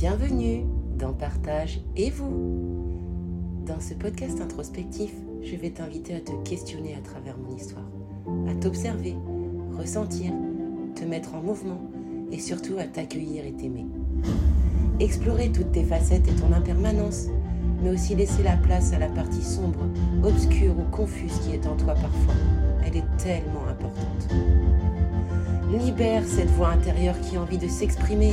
Bienvenue dans Partage et vous. Dans ce podcast introspectif, je vais t'inviter à te questionner à travers mon histoire, à t'observer, ressentir, te mettre en mouvement et surtout à t'accueillir et t'aimer. Explorer toutes tes facettes et ton impermanence, mais aussi laisser la place à la partie sombre, obscure ou confuse qui est en toi parfois. Elle est tellement importante. Libère cette voix intérieure qui a envie de s'exprimer.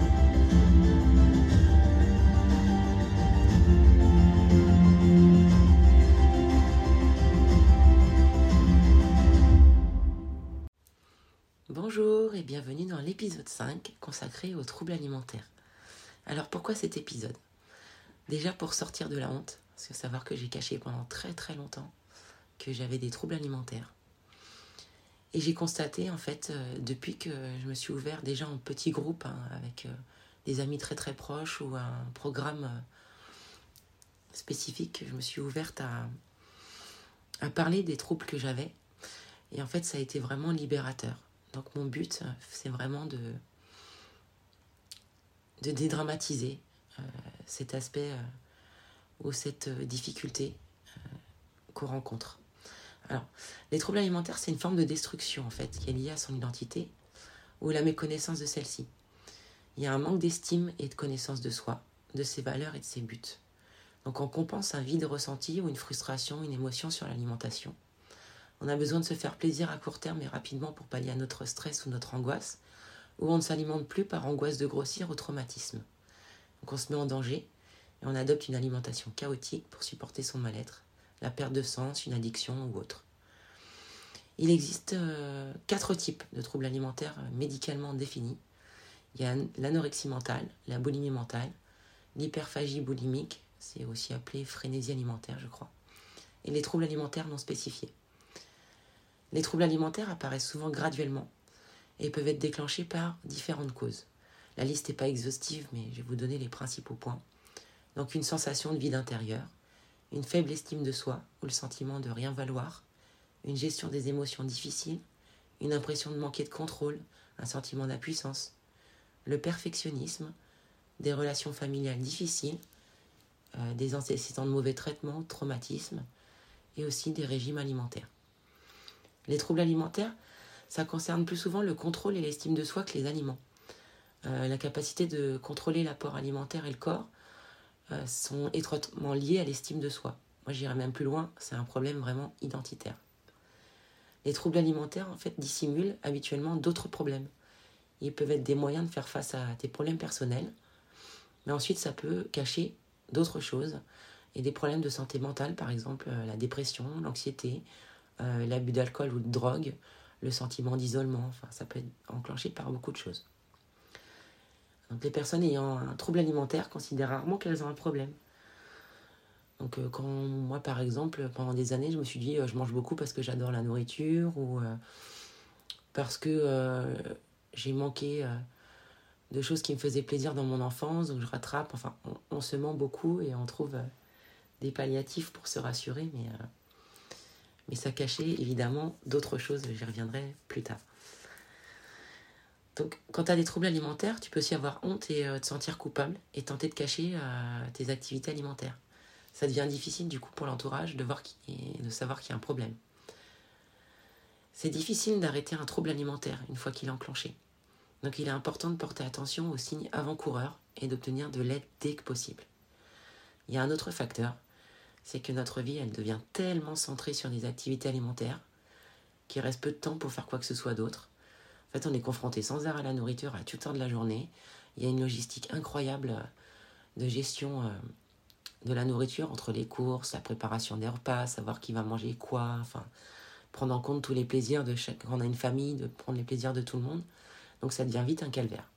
L'épisode 5 consacré aux troubles alimentaires. Alors pourquoi cet épisode? Déjà pour sortir de la honte, parce que savoir que j'ai caché pendant très très longtemps que j'avais des troubles alimentaires. Et j'ai constaté en fait euh, depuis que je me suis ouvert déjà en petits groupes hein, avec euh, des amis très très proches ou un programme euh, spécifique, je me suis ouverte à parler des troubles que j'avais. Et en fait ça a été vraiment libérateur. Donc mon but c'est vraiment de, dédramatiser cet aspect ou cette difficulté qu'on rencontre. Alors, les troubles alimentaires, c'est une forme de destruction en fait qui est liée à son identité ou la méconnaissance de celle-ci. Il y a un manque d'estime et de connaissance de soi, de ses valeurs et de ses buts. Donc on compense un vide ressenti ou une frustration, une émotion sur l'alimentation. On a besoin de se faire plaisir à court terme et rapidement pour pallier à notre stress ou notre angoisse, ou on ne s'alimente plus par angoisse de grossir ou traumatisme. Donc on se met en danger et on adopte une alimentation chaotique pour supporter son mal-être la perte de sens, une addiction ou autre. Il existe euh, quatre types de troubles alimentaires euh, médicalement définis. Il y a l'anorexie mentale, la boulimie mentale, l'hyperphagie boulimique, c'est aussi appelé frénésie alimentaire, je crois, et les troubles alimentaires non spécifiés. Les troubles alimentaires apparaissent souvent graduellement et peuvent être déclenchés par différentes causes. La liste n'est pas exhaustive, mais je vais vous donner les principaux points. Donc une sensation de vide intérieur, une faible estime de soi ou le sentiment de rien valoir, une gestion des émotions difficiles, une impression de manquer de contrôle, un sentiment d'impuissance, le perfectionnisme, des relations familiales difficiles, euh, des antécédents de mauvais traitements, traumatismes, et aussi des régimes alimentaires. Les troubles alimentaires, ça concerne plus souvent le contrôle et l'estime de soi que les aliments. Euh, la capacité de contrôler l'apport alimentaire et le corps euh, sont étroitement liés à l'estime de soi. Moi, j'irais même plus loin, c'est un problème vraiment identitaire. Les troubles alimentaires, en fait, dissimulent habituellement d'autres problèmes. Ils peuvent être des moyens de faire face à tes problèmes personnels, mais ensuite, ça peut cacher d'autres choses et des problèmes de santé mentale, par exemple euh, la dépression, l'anxiété, euh, l'abus d'alcool ou de drogue, le sentiment d'isolement. Enfin, ça peut être enclenché par beaucoup de choses. Donc les personnes ayant un trouble alimentaire considèrent rarement qu'elles ont un problème. Donc euh, quand moi par exemple pendant des années je me suis dit euh, je mange beaucoup parce que j'adore la nourriture ou euh, parce que j'ai manqué de choses qui me faisaient plaisir dans mon enfance donc je rattrape enfin on, on se ment beaucoup et on trouve des palliatifs pour se rassurer mais mais ça cachait évidemment d'autres choses j'y reviendrai plus tard. Donc, quand tu as des troubles alimentaires, tu peux aussi avoir honte et euh, te sentir coupable et tenter de cacher euh, tes activités alimentaires. Ça devient difficile du coup pour l'entourage de, voir de savoir qu'il y a un problème. C'est difficile d'arrêter un trouble alimentaire une fois qu'il est enclenché. Donc il est important de porter attention aux signes avant-coureurs et d'obtenir de l'aide dès que possible. Il y a un autre facteur, c'est que notre vie, elle devient tellement centrée sur des activités alimentaires qu'il reste peu de temps pour faire quoi que ce soit d'autre en fait, on est confronté sans arrêt à la nourriture à tout temps de la journée. Il y a une logistique incroyable euh, de gestion euh, de la nourriture entre les courses, la préparation des repas, savoir qui va manger quoi, enfin, prendre en compte tous les plaisirs de chaque. Quand on a une famille, de prendre les plaisirs de tout le monde. Donc ça devient vite un calvaire.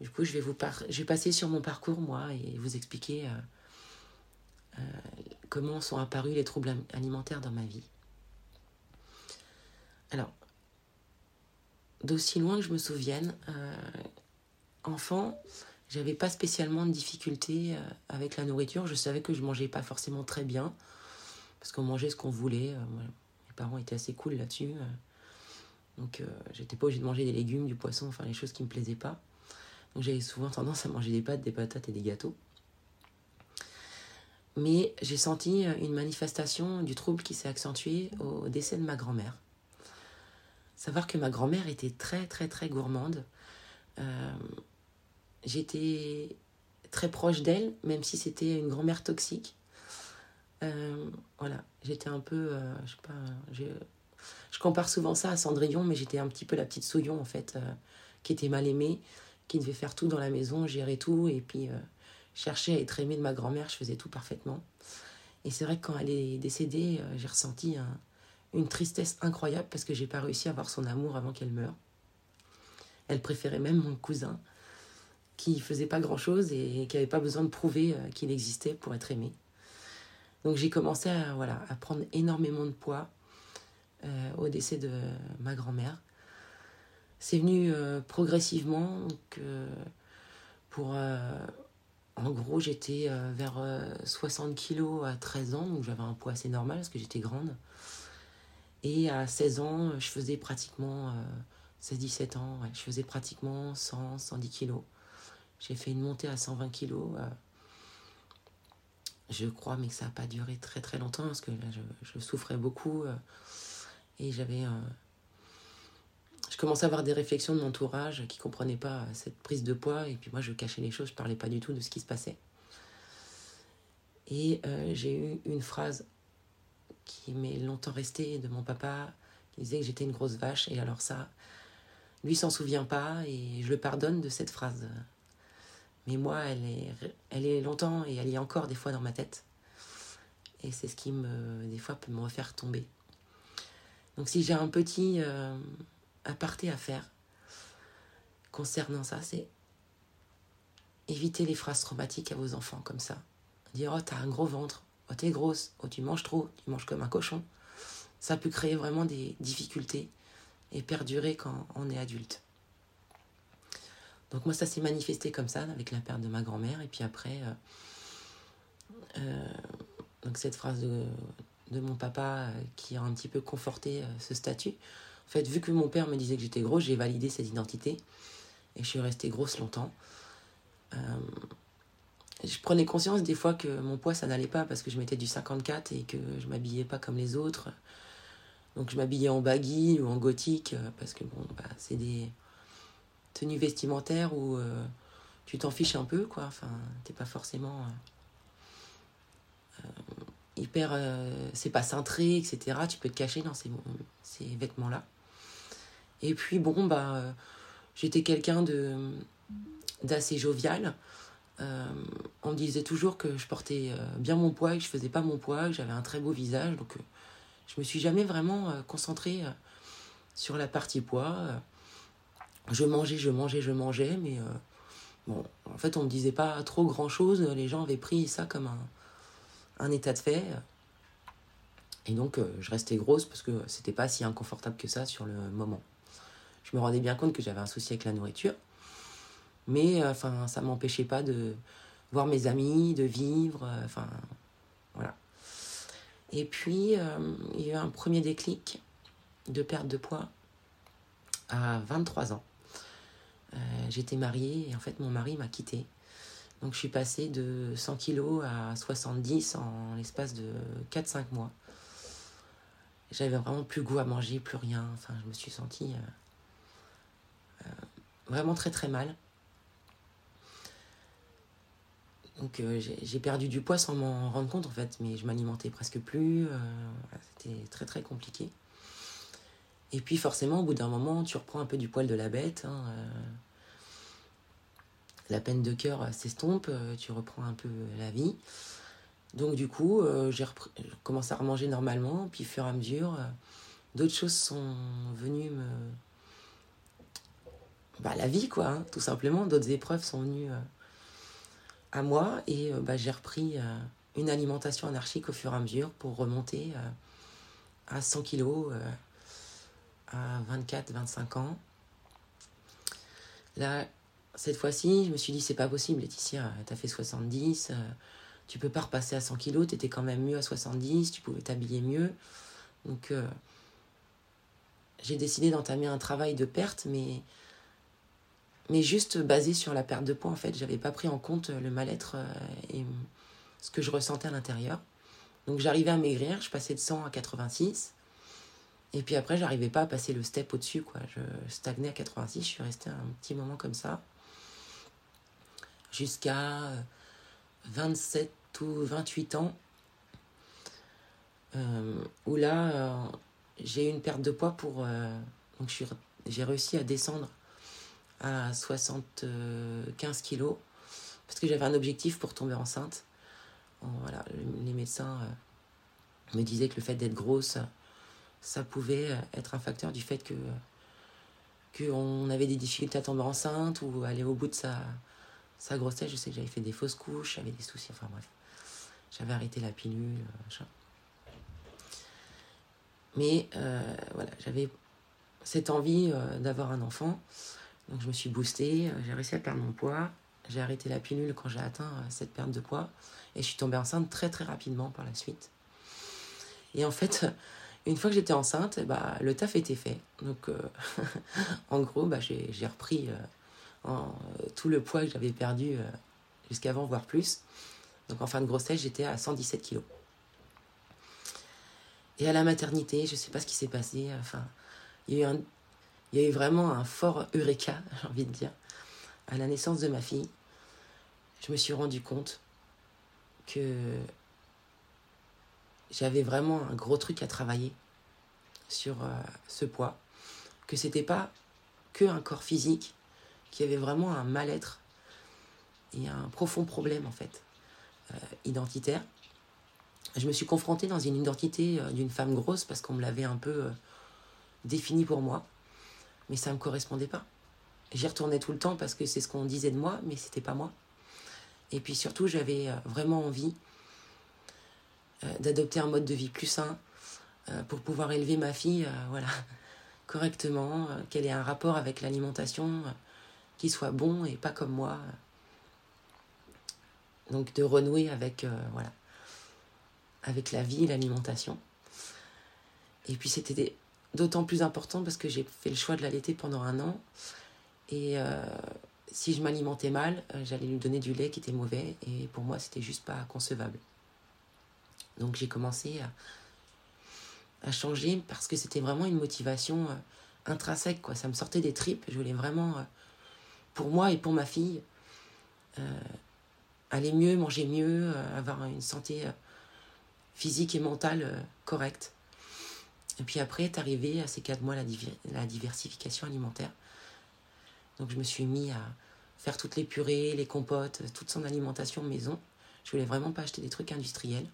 Du coup, je vais, vous je vais passer sur mon parcours, moi, et vous expliquer euh, comment sont apparus les troubles alimentaires dans ma vie? Alors, d'aussi loin que je me souvienne, enfant, j'avais pas spécialement de difficultés avec la nourriture. Je savais que je mangeais pas forcément très bien, parce qu'on mangeait ce qu'on voulait. Mes parents étaient assez cool là-dessus. Donc, j'étais pas obligée de manger des légumes, du poisson, enfin les choses qui me plaisaient pas. Donc, j'avais souvent tendance à manger des pâtes, des patates et des gâteaux mais j'ai senti une manifestation du trouble qui s'est accentué au décès de ma grand-mère. Savoir que ma grand-mère était très très très gourmande. Euh, j'étais très proche d'elle, même si c'était une grand-mère toxique. Euh, voilà, j'étais un peu, euh, je sais pas, je, je, compare souvent ça à Cendrillon, mais j'étais un petit peu la petite Souillon en fait, qui était mal aimée, qui devait faire tout dans la maison, gérer tout, et puis cherchais à être aimée de ma grand-mère, je faisais tout parfaitement. Et c'est vrai que quand elle est décédée, euh, j'ai ressenti une tristesse incroyable parce que j'ai pas réussi à avoir son amour avant qu'elle meure. Elle préférait même mon cousin, qui faisait pas grand chose et qui avait pas besoin de prouver euh, qu'il existait pour être aimé. Donc j'ai commencé à, voilà, à prendre énormément de poids euh, au décès de ma grand-mère. C'est venu progressivement donc, pour en gros, j'étais euh, vers 60 euh, kilos à 13 ans, donc j'avais un poids assez normal parce que j'étais grande. Et à 16 ans, je faisais pratiquement, 16-17 euh, ans, je faisais pratiquement 100, 110 kilos. J'ai fait une montée à 120 kilos. je crois, mais que ça n'a pas duré très très longtemps parce que là, je, souffrais beaucoup. et j'avais je commençais à avoir des réflexions de mon entourage qui ne comprenaient pas cette prise de poids. Et puis moi, je cachais les choses, je ne parlais pas du tout de ce qui se passait. Et euh, j'ai eu une phrase qui m'est longtemps restée de mon papa, qui disait que j'étais une grosse vache. Et alors ça, lui s'en souvient pas et je le pardonne de cette phrase. Mais moi, elle est, elle est longtemps et elle est encore des fois dans ma tête. Et c'est ce qui, me, des fois, peut me refaire tomber. Donc si j'ai un petit... Euh, aparté à faire concernant ça, c'est éviter les phrases traumatiques à vos enfants comme ça. Dire oh t'as un gros ventre, oh t'es grosse, oh tu manges trop, tu manges comme un cochon. Ça peut créer vraiment des difficultés et perdurer quand on est adulte. Donc moi ça s'est manifesté comme ça avec la perte de ma grand-mère et puis après euh, euh, donc cette phrase de, de mon papa euh, qui a un petit peu conforté ce statut. Fait, vu que mon père me disait que j'étais grosse, j'ai validé cette identité. Et je suis restée grosse longtemps. Euh, je prenais conscience des fois que mon poids, ça n'allait pas parce que je mettais du 54 et que je m'habillais pas comme les autres. Donc je m'habillais en baggy ou en gothique euh, parce que bon, bah, c'est des tenues vestimentaires où euh, tu t'en fiches un peu, quoi. Enfin, t'es pas forcément hyper. c'est pas cintré, etc. Tu peux te cacher dans ces vêtements-là. Et puis bon, bah, euh, j'étais quelqu'un de d'assez jovial. Euh, on me disait toujours que je portais euh, bien mon poids, que je faisais pas mon poids, que j'avais un très beau visage. Donc je me suis jamais vraiment concentrée sur la partie poids. Je mangeais, je mangeais, je mangeais, mais bon, en fait, on me disait pas trop grand chose. Les gens avaient pris ça comme un, un état de fait. Et donc, je restais grosse parce que c'était pas si inconfortable que ça sur le moment je me rendais bien compte que j'avais un souci avec la nourriture. Mais euh, enfin, ça m'empêchait pas de voir mes amis, de vivre. Euh, enfin, voilà. Et puis, euh, il y a eu un premier déclic de perte de poids à 23 ans. J'étais mariée et en fait, mon mari m'a quittée. Donc, je suis passée de 100 kilos à 70 en l'espace de 4-5 mois. J'avais vraiment plus goût à manger, plus rien. Enfin, je me suis sentie vraiment très très mal. Donc euh, j'ai perdu du poids sans m'en rendre compte en fait, mais je m'alimentais presque plus. Euh, c'était très très compliqué. Et puis forcément, au bout d'un moment, tu reprends un peu du poil de la bête. Hein, euh, la peine de cœur s'estompe, tu reprends un peu la vie. Donc du coup, j'ai commencé à remanger normalement, puis au fur et à mesure, d'autres choses sont venues me, bah, la vie, quoi, hein, tout simplement. D'autres épreuves sont venues euh, à moi et euh, bah, j'ai repris euh, une alimentation anarchique au fur et à mesure pour remonter à 100 kilos à 24-25 ans. Là, cette fois-ci, je me suis dit, c'est pas possible, Laetitia, t'as fait 70, euh, tu peux pas repasser à 100 kilos, t'étais quand même mieux à 70, tu pouvais t'habiller mieux. Donc, j'ai décidé d'entamer un travail de perte, mais, mais juste basé sur la perte de poids, en fait. J'avais pas pris en compte le mal-être euh, et ce que je ressentais à l'intérieur. Donc, j'arrivais à maigrir, je passais de 100 à 86. Et puis après, j'arrivais pas à passer le step au-dessus, quoi. Je stagnais à 86, je suis restée un petit moment comme ça. Jusqu'à 27 ou 28 ans. Euh, où là, euh, j'ai eu une perte de poids pour. Euh, donc j'ai réussi à descendre à 75 kilos. Parce que j'avais un objectif pour tomber enceinte. Voilà, les médecins me disaient que le fait d'être grosse ça pouvait euh, être un facteur du fait que qu'on avait des difficultés à tomber enceinte ou aller au bout de sa, grossesse. Je sais que j'avais fait des fausses couches, j'avais des soucis, enfin bref. J'avais arrêté la pilule, machin. Mais euh, voilà, j'avais cette envie euh, d'avoir un enfant. Donc je me suis boostée, j'ai réussi à perdre mon poids. J'ai arrêté la pilule quand j'ai atteint cette perte de poids. Et je suis tombée enceinte très très rapidement par la suite. Et en fait, une fois que j'étais enceinte, bah, le taf était fait. Donc, euh, en gros, bah, j'ai repris euh, euh, tout le poids que j'avais perdu jusqu'avant, voire plus. Donc, en fin de grossesse, j'étais à 117 kilos. Et à la maternité, je ne sais pas ce qui s'est passé. Enfin, il y, a eu il y a eu vraiment un fort eureka, j'ai envie de dire. À la naissance de ma fille, je me suis rendu compte que j'avais vraiment un gros truc à travailler sur euh, ce poids, que c'était pas que un corps physique, qu'il y avait vraiment un mal-être et un profond problème en fait euh, identitaire. Je me suis confrontée dans une identité euh, d'une femme grosse parce qu'on me l'avait un peu définie pour moi, mais ça ne me correspondait pas. J'y retournais tout le temps parce que c'est ce qu'on disait de moi, mais c'était pas moi. Et puis surtout, j'avais vraiment envie euh, d'adopter un mode de vie plus sain euh, pour pouvoir élever ma fille euh, voilà, correctement, qu'elle ait un rapport avec l'alimentation qui soit bon et pas comme moi. Donc de renouer avec, voilà, avec la vie l'alimentation. Et puis c'était d'autant plus important parce que j'ai fait le choix de l'allaiter pendant un an. Et si je m'alimentais mal, j'allais lui donner du lait qui était mauvais. Et pour moi, c'était juste pas concevable. Donc j'ai commencé à, changer parce que c'était vraiment une motivation euh, intrinsèque. Quoi. Ça me sortait des tripes. Je voulais vraiment, euh, pour moi et pour ma fille, euh, aller mieux, manger mieux, avoir une santé physique et mentale correcte. Et puis après est arrivé à ces quatre mois la, la diversification alimentaire. Donc je me suis mis à faire toutes les purées, les compotes, toute son alimentation maison. Je voulais vraiment pas acheter des trucs industriels.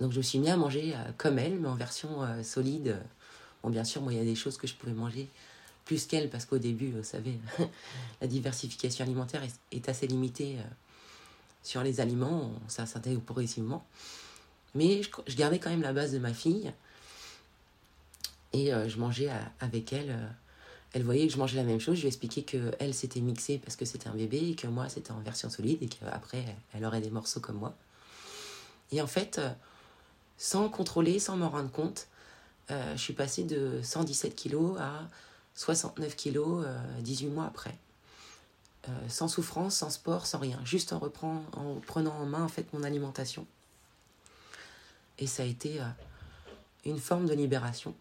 Donc je me suis mis à manger euh, comme elle, mais en version euh, solide. Bon, bien sûr, moi, il y a des choses que je pouvais manger plus qu'elle, parce qu'au début, vous savez, la diversification alimentaire est, assez limitée euh, sur les aliments, ça s'intègre progressivement. Mais je, gardais quand même la base de ma fille, et je mangeais avec elle. elle voyait que je mangeais la même chose, je lui ai expliqué que elle s'était mixée parce que c'était un bébé, et que moi, c'était en version solide, et qu'après, elle aurait des morceaux comme moi. Et en fait, sans contrôler, sans m'en rendre compte. Euh, je suis passée de 117 kilos à 69 kilos 18 euh, mois après. Euh, sans souffrance, sans sport, sans rien. Juste en, reprend, en prenant en main en fait mon alimentation. Et ça a été une forme de libération.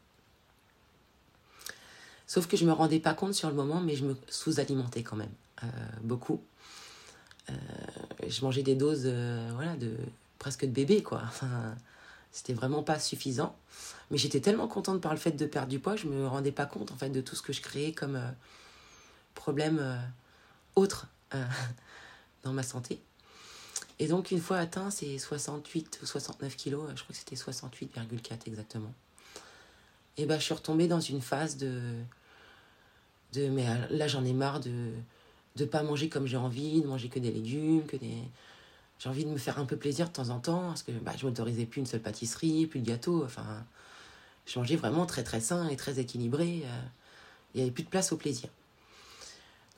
Sauf que je ne me rendais pas compte sur le moment, mais je me sous-alimentais quand même. beaucoup. je mangeais des doses voilà, de presque de bébé, quoi. Enfin, c'était vraiment pas suffisant. Mais j'étais tellement contente par le fait de perdre du poids, je me rendais pas compte en fait de tout ce que je créais comme euh, problème euh, autre euh, dans ma santé. Et donc une fois atteint ces 68 ou 69 kilos, je crois que c'était 68,4 exactement. Et ben je suis retombée dans une phase de de mais là j'en ai marre de de pas manger comme j'ai envie, de manger que des légumes, que des j'ai envie de me faire un peu plaisir de temps en temps, parce que bah, je m'autorisais plus une seule pâtisserie, plus de gâteau, enfin, je mangeais vraiment très très sain et très équilibré. Euh, il n'y avait plus de place au plaisir.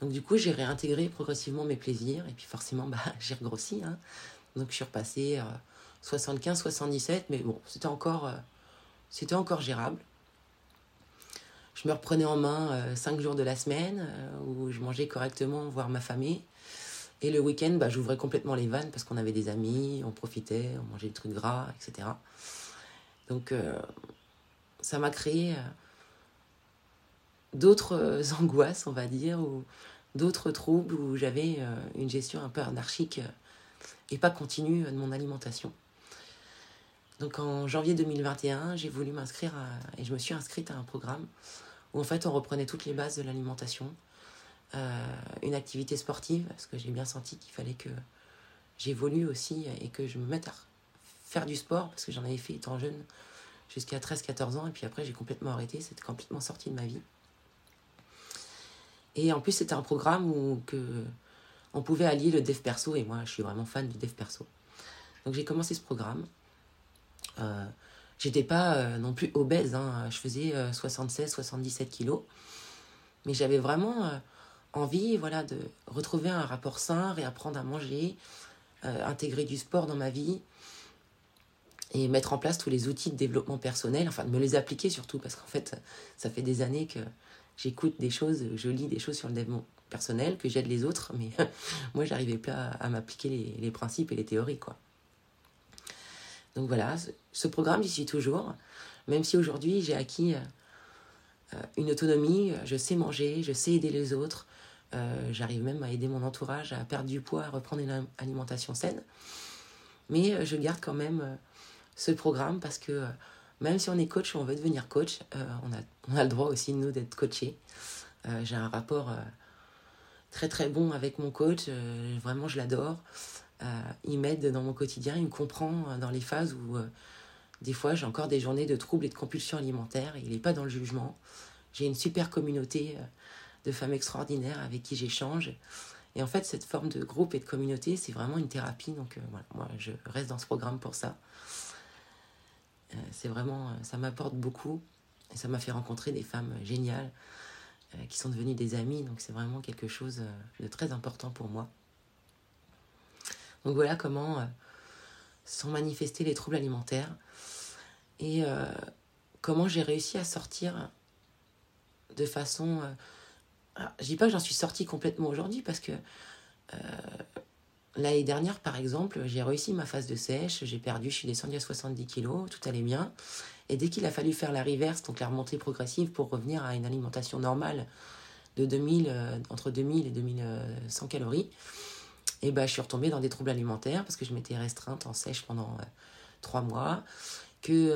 Donc du coup, j'ai réintégré progressivement mes plaisirs, et puis forcément, bah, j'ai regrossi. Hein. Donc je suis repassée à 75, 77, mais bon, c'était encore, euh, c'était encore gérable. Je me reprenais en main euh, cinq jours de la semaine, où je mangeais correctement, voir ma famille. Et le week-end, bah, j'ouvrais complètement les vannes parce qu'on avait des amis, on profitait, on mangeait des trucs gras, etc. Donc, euh, ça m'a créé euh, d'autres euh, angoisses, on va dire, ou d'autres troubles où j'avais une gestion un peu anarchique et pas continue de mon alimentation. Donc, en janvier 2021, j'ai voulu m'inscrire et je me suis inscrite à un programme où en fait on reprenait toutes les bases de l'alimentation euh, une activité sportive, parce que j'ai bien senti qu'il fallait que j'évolue aussi et que je me mette à faire du sport, parce que j'en avais fait étant jeune jusqu'à 13-14 ans, et puis après j'ai complètement arrêté, c'était complètement sorti de ma vie. Et en plus, c'était un programme où on pouvait allier le dev perso, et moi je suis vraiment fan du dev perso. Donc j'ai commencé ce programme. Euh, J'étais pas euh, non plus obèse, hein. je faisais 76-77 kilos, mais j'avais vraiment envie voilà, de retrouver un rapport sain, réapprendre à manger, euh, intégrer du sport dans ma vie et mettre en place tous les outils de développement personnel, enfin de me les appliquer surtout, parce qu'en fait, ça fait des années que j'écoute des choses, je lis des choses sur le développement personnel, que j'aide les autres, mais moi, j'arrivais pas à, m'appliquer les, les, principes et les théories, quoi. Donc voilà, ce programme, j'y suis toujours, même si aujourd'hui, j'ai acquis euh, une autonomie, je sais manger, je sais aider les autres, euh, j'arrive même à aider mon entourage à perdre du poids, à reprendre une alimentation saine. Mais euh, je garde quand même euh, ce programme parce que même si on est coach ou on veut devenir coach, on, a, on a le droit aussi, nous, d'être coaché. J'ai un rapport très très bon avec mon coach. vraiment, je l'adore. Il m'aide dans mon quotidien, il me comprend dans les phases où des fois j'ai encore des journées de troubles et de compulsions alimentaires. il n'est pas dans le jugement. J'ai une super communauté de femmes extraordinaires avec qui j'échange. Et en fait, cette forme de groupe et de communauté, c'est vraiment une thérapie. Donc euh, voilà, moi, je reste dans ce programme pour ça. Euh, c'est vraiment, euh, ça m'apporte beaucoup. Et ça m'a fait rencontrer des femmes géniales qui sont devenues des amies. Donc c'est vraiment quelque chose de très important pour moi. Donc voilà comment sont manifestés les troubles alimentaires et comment j'ai réussi à sortir de façon je dis pas que j'en suis sortie complètement aujourd'hui parce que euh, l'année dernière, par exemple, j'ai réussi ma phase de sèche, j'ai perdu, je suis descendue à 70 kilos, tout allait bien. Et dès qu'il a fallu faire la reverse, donc la remontée progressive pour revenir à une alimentation normale de 2000, euh, entre 2000 et 2100 calories, et ben, je suis retombée dans des troubles alimentaires parce que je m'étais restreinte en sèche pendant euh, trois mois, que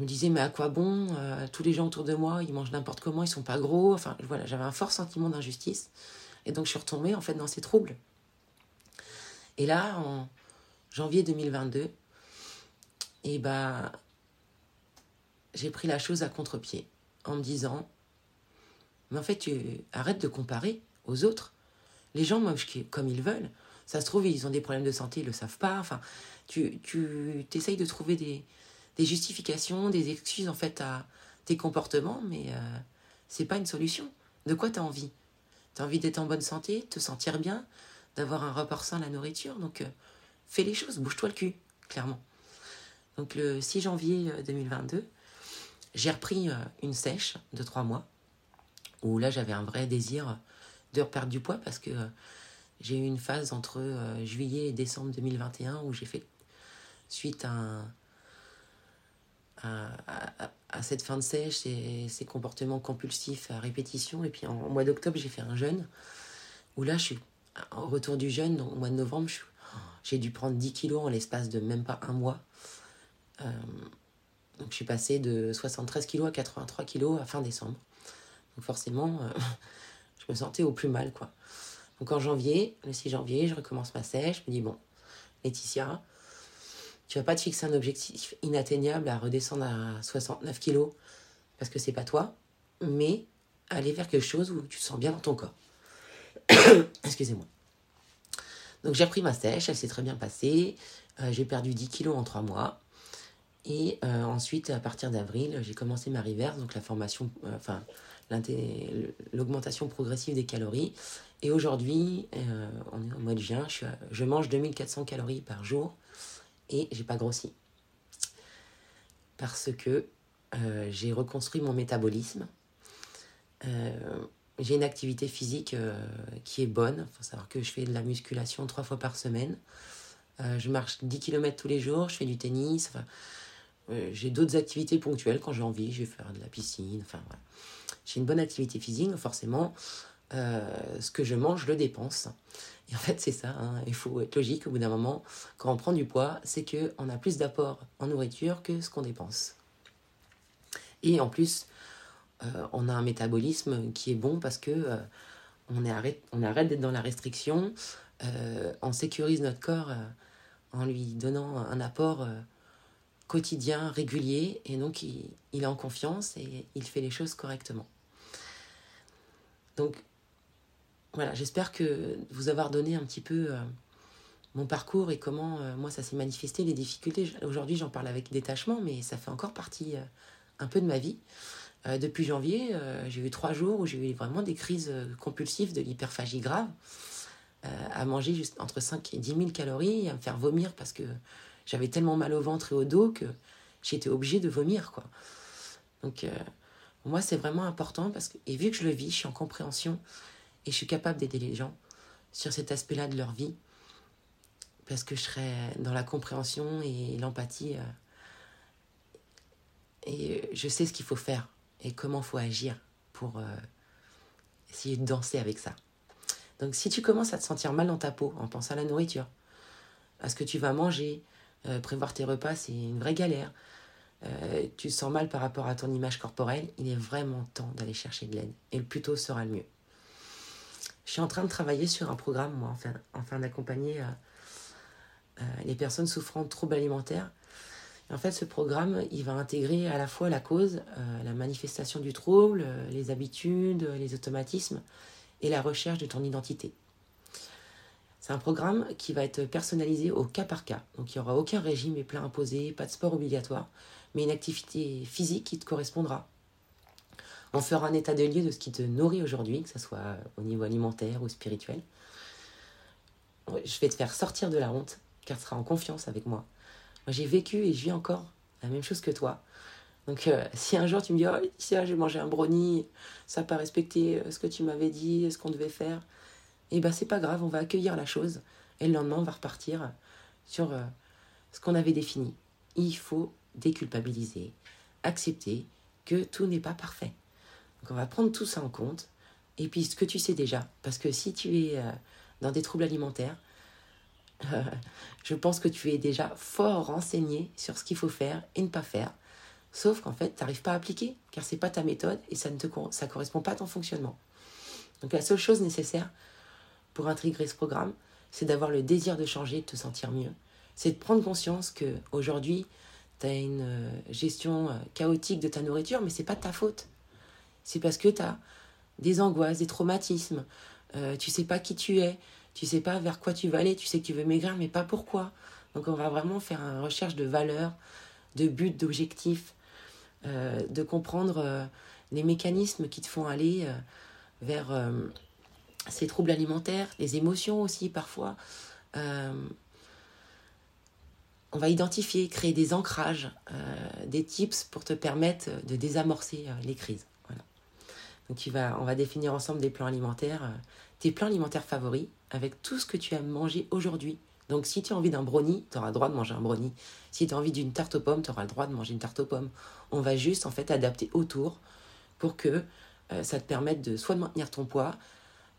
je me disais, mais à quoi bon euh, Tous les gens autour de moi, ils mangent n'importe comment, ils sont pas gros. Enfin, voilà, j'avais un fort sentiment d'injustice. Et donc, je suis retombée, en fait, dans ces troubles. Et là, en janvier 2022, et bah, j'ai pris la chose à contre-pied en me disant, mais en fait, tu de comparer aux autres. Les gens mangent comme ils veulent. Ça se trouve, ils ont des problèmes de santé, ils le savent pas. Enfin, tu, tu essayes de trouver des, des justifications, des excuses en fait à tes comportements, mais euh, c'est pas une solution. De quoi tu as envie? Tu as envie d'être en bonne santé, de te sentir bien, d'avoir un rapport sain à la nourriture, donc euh, fais les choses, bouge-toi le cul, clairement. Donc le 6 janvier 2022, euh, j'ai repris une sèche de trois mois, où là j'avais un vrai désir de reperdre du poids parce que j'ai eu une phase entre juillet et décembre 2021 où j'ai fait, suite à à, cette fin de sèche et ces comportements compulsifs à répétition. Et puis en, mois d'octobre, j'ai fait un jeûne où là, je suis au retour du jeûne, donc, au mois de novembre, j'ai dû prendre 10 kilos en l'espace de même pas un mois. Euh, donc je suis passée de 73 kilos à 83 kilos à fin décembre. Donc forcément, euh, je me sentais au plus mal, quoi. Donc en janvier, le 6 janvier, je recommence ma sèche. Je me dis, bon, Laetitia, tu vas pas te fixer un objectif inatteignable à redescendre à 69 kilos parce que c'est pas toi, mais aller vers quelque chose où tu te sens bien dans ton corps. Excusez-moi. Donc j'ai repris ma sèche, elle s'est très bien passée. j'ai perdu 10 kilos en 3 mois. Et ensuite, à partir d'avril, j'ai commencé ma reverse, donc la formation, enfin, l'augmentation progressive des calories. Et aujourd'hui, on est au mois de juin, je, je mange 2400 calories par jour et j'ai pas grossi. Parce que j'ai reconstruit mon métabolisme. J'ai une activité physique euh, qui est bonne. Il faut savoir que je fais de la musculation trois fois par semaine. Euh, je marche 10 km tous les jours, je fais du tennis. Euh, j'ai d'autres activités ponctuelles quand j'ai envie. Je vais faire de la piscine. Enfin, J'ai une bonne activité physique, forcément. ce que je mange, je le dépense. Et en fait, c'est ça. Hein. Il faut être logique au bout d'un moment. Quand on prend du poids, c'est qu'on a plus d'apport en nourriture que ce qu'on dépense. Et en plus, euh, on a un métabolisme qui est bon parce que euh, on, arrête, on arrête d'être dans la restriction, euh, on sécurise notre corps en lui donnant un apport quotidien, régulier, et donc il, est en confiance et il fait les choses correctement. Donc voilà, j'espère que vous avoir donné un petit peu mon parcours et comment moi ça s'est manifesté, les difficultés. Aujourd'hui j'en parle avec détachement, mais ça fait encore partie un peu de ma vie. Euh, depuis janvier, euh, j'ai eu trois jours où j'ai eu vraiment des crises euh, compulsives de l'hyperphagie grave, à manger juste entre 5 et 10 000 calories, à me faire vomir parce que j'avais tellement mal au ventre et au dos que j'étais obligée de vomir. Quoi. Donc, moi, c'est vraiment important parce que, et vu que je le vis, je suis en compréhension et je suis capable d'aider les gens sur cet aspect-là de leur vie parce que je serai dans la compréhension et l'empathie. et je sais ce qu'il faut faire et comment faut agir pour euh, essayer de danser avec ça. Donc si tu commences à te sentir mal dans ta peau en pensant à la nourriture, à ce que tu vas manger, euh, prévoir tes repas, c'est une vraie galère. Euh, tu sens mal par rapport à ton image corporelle, il est vraiment temps d'aller chercher de l'aide. Et le plus tôt sera le mieux. Je suis en train de travailler sur un programme, moi, enfin, d'accompagner les personnes souffrant de troubles alimentaires en fait, ce programme, il va intégrer à la fois la cause, euh, la manifestation du trouble, euh, les habitudes, les automatismes et la recherche de ton identité. C'est un programme qui va être personnalisé au cas par cas. Donc il n'y aura aucun régime et plein imposé, pas de sport obligatoire, mais une activité physique qui te correspondra. On fera un état de lieu de ce qui te nourrit aujourd'hui, que ce soit au niveau alimentaire ou spirituel. Je vais te faire sortir de la honte, car tu seras en confiance avec moi j'ai vécu et je vis encore la même chose que toi. Donc, euh, si un jour tu me dis, oh, j'ai mangé un brownie, ça n'a pas respecté euh, ce que tu m'avais dit, ce qu'on devait faire, et eh ben c'est pas grave, on va accueillir la chose. Et le lendemain, on va repartir sur euh, ce qu'on avait défini. Il faut déculpabiliser, accepter que tout n'est pas parfait. Donc, on va prendre tout ça en compte. Et puis, ce que tu sais déjà, parce que si tu es dans des troubles alimentaires, je pense que tu es déjà fort renseigné sur ce qu'il faut faire et ne pas faire. Sauf qu'en fait, tu n'arrives pas à appliquer, car c'est pas ta méthode et ça ne ça correspond pas à ton fonctionnement. Donc la seule chose nécessaire pour intégrer ce programme, c'est d'avoir le désir de changer, de te sentir mieux. C'est de prendre conscience que aujourd'hui, tu as une euh, gestion euh, chaotique de ta nourriture, mais c'est pas de ta faute. C'est parce que tu as des angoisses, des traumatismes, euh, tu sais pas qui tu es, tu sais pas vers quoi tu vas aller, tu sais que tu veux maigrir, mais pas pourquoi. Donc on va vraiment faire une recherche de valeurs, de buts, d'objectifs, euh, de comprendre les mécanismes qui te font aller vers ces troubles alimentaires, les émotions aussi parfois. on va identifier, créer des ancrages, des tips pour te permettre de désamorcer les crises. Donc tu vas, on va définir ensemble des plans alimentaires, tes plans alimentaires favoris, avec tout ce que tu aimes manger aujourd'hui. Donc si tu as envie d'un brownie, tu auras le droit de manger un brownie. Si tu as envie d'une tarte aux pommes, tu auras le droit de manger une tarte aux pommes. On va juste en fait adapter autour pour que euh, ça te permette de soit de maintenir ton poids,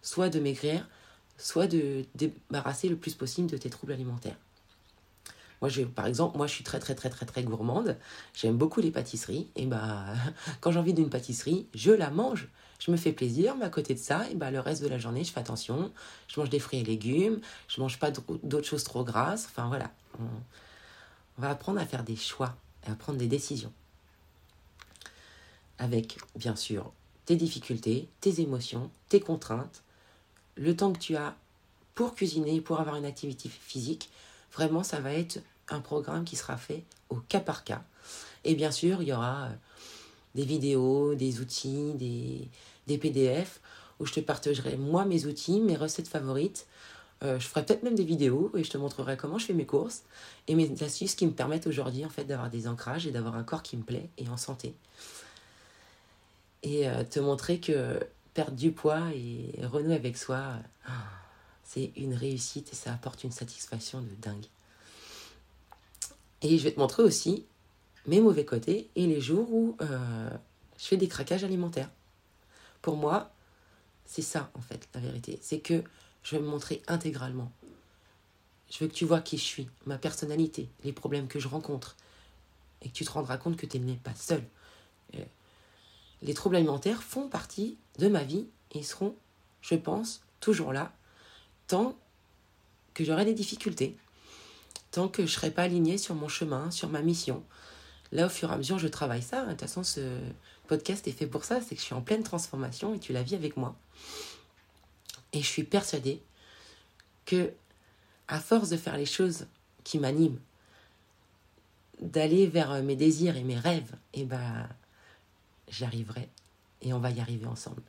soit de maigrir, soit de débarrasser le plus possible de tes troubles alimentaires. Moi, je, par exemple, moi, je suis très, très, très, très, très gourmande. J'aime beaucoup les pâtisseries. Et bah, quand j'ai envie d'une pâtisserie, je la mange je me fais plaisir, mais à côté de ça, et ben, le reste de la journée, je fais attention. Je mange des fruits et légumes, je mange pas d'autres choses trop grasses. Enfin voilà, on, va apprendre à faire des choix, à prendre des décisions. Avec, bien sûr, tes difficultés, tes émotions, tes contraintes, le temps que tu as pour cuisiner, pour avoir une activité physique, vraiment, ça va être un programme qui sera fait au cas par cas. Et bien sûr, il y aura euh, des vidéos, des outils, des, PDF où je te partagerai moi mes outils, mes recettes favorites. Euh, je ferai peut-être même des vidéos et je te montrerai comment je fais mes courses et mes astuces qui me permettent aujourd'hui en fait d'avoir des ancrages et d'avoir un corps qui me plaît et en santé. Et euh, te montrer que perdre du poids et renouer avec soi, c'est une réussite et ça apporte une satisfaction de dingue. Et je vais te montrer aussi mes mauvais côtés et les jours où euh, je fais des craquages alimentaires. Pour moi, c'est ça en fait la vérité. C'est que je vais me montrer intégralement. Je veux que tu vois qui je suis, ma personnalité, les problèmes que je rencontre. Et que tu te rendras compte que tu n'es pas seul. Euh, les troubles alimentaires font partie de ma vie et seront, je pense, toujours là, tant que j'aurai des difficultés, tant que je serai pas aligné sur mon chemin, sur ma mission. Là, au fur et à mesure, je travaille ça. De toute façon, ce podcast est fait pour ça, c'est que je suis en pleine transformation et tu la vis avec moi. Et je suis persuadée que, à force de faire les choses qui m'animent, d'aller vers mes désirs et mes rêves, et eh ben, j'y arriverai et on va y arriver ensemble.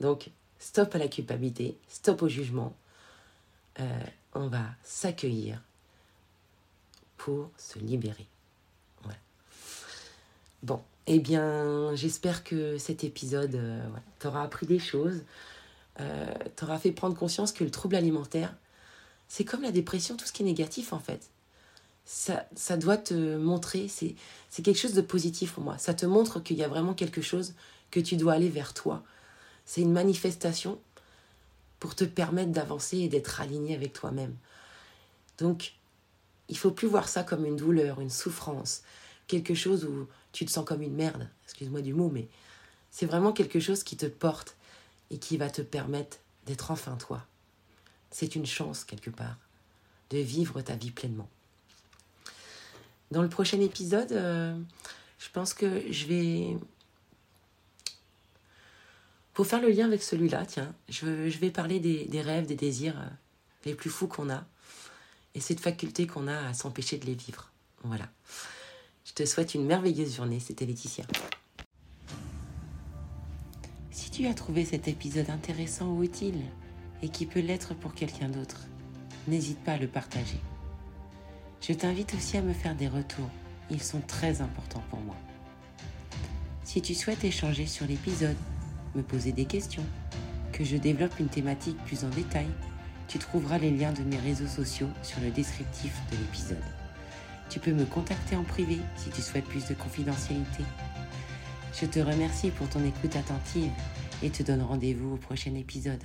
Donc, stop à la culpabilité, stop au jugement. Euh, on va s'accueillir pour se libérer. Voilà. Bon, eh bien, j'espère que cet épisode euh, t'aura appris des choses, euh, t'aura fait prendre conscience que le trouble alimentaire, c'est comme la dépression, tout ce qui est négatif en fait. Ça, ça doit te montrer, c'est quelque chose de positif pour moi. Ça te montre qu'il y a vraiment quelque chose que tu dois aller vers toi. C'est une manifestation pour te permettre d'avancer et d'être aligné avec toi-même. Donc, il faut plus voir ça comme une douleur, une souffrance, quelque chose où tu te sens comme une merde, excuse-moi du mot, mais c'est vraiment quelque chose qui te porte et qui va te permettre d'être enfin toi. C'est une chance quelque part de vivre ta vie pleinement. Dans le prochain épisode, euh, je pense que je vais... Pour faire le lien avec celui-là, tiens, je, vais parler des, des, rêves, des désirs euh, les plus fous qu'on a et cette faculté qu'on a à s'empêcher de les vivre. Voilà. Je te souhaite une merveilleuse journée. C'était Laetitia. Si tu as trouvé cet épisode intéressant ou utile et qui peut l'être pour quelqu'un d'autre, n'hésite pas à le partager. Je t'invite aussi à me faire des retours. Ils sont très importants pour moi. Si tu souhaites échanger sur l'épisode, me poser des questions, que je développe une thématique plus en détail, tu trouveras les liens de mes réseaux sociaux sur le descriptif de l'épisode. Tu peux me contacter en privé si tu souhaites plus de confidentialité. Je te remercie pour ton écoute attentive et te donne rendez-vous au prochain épisode.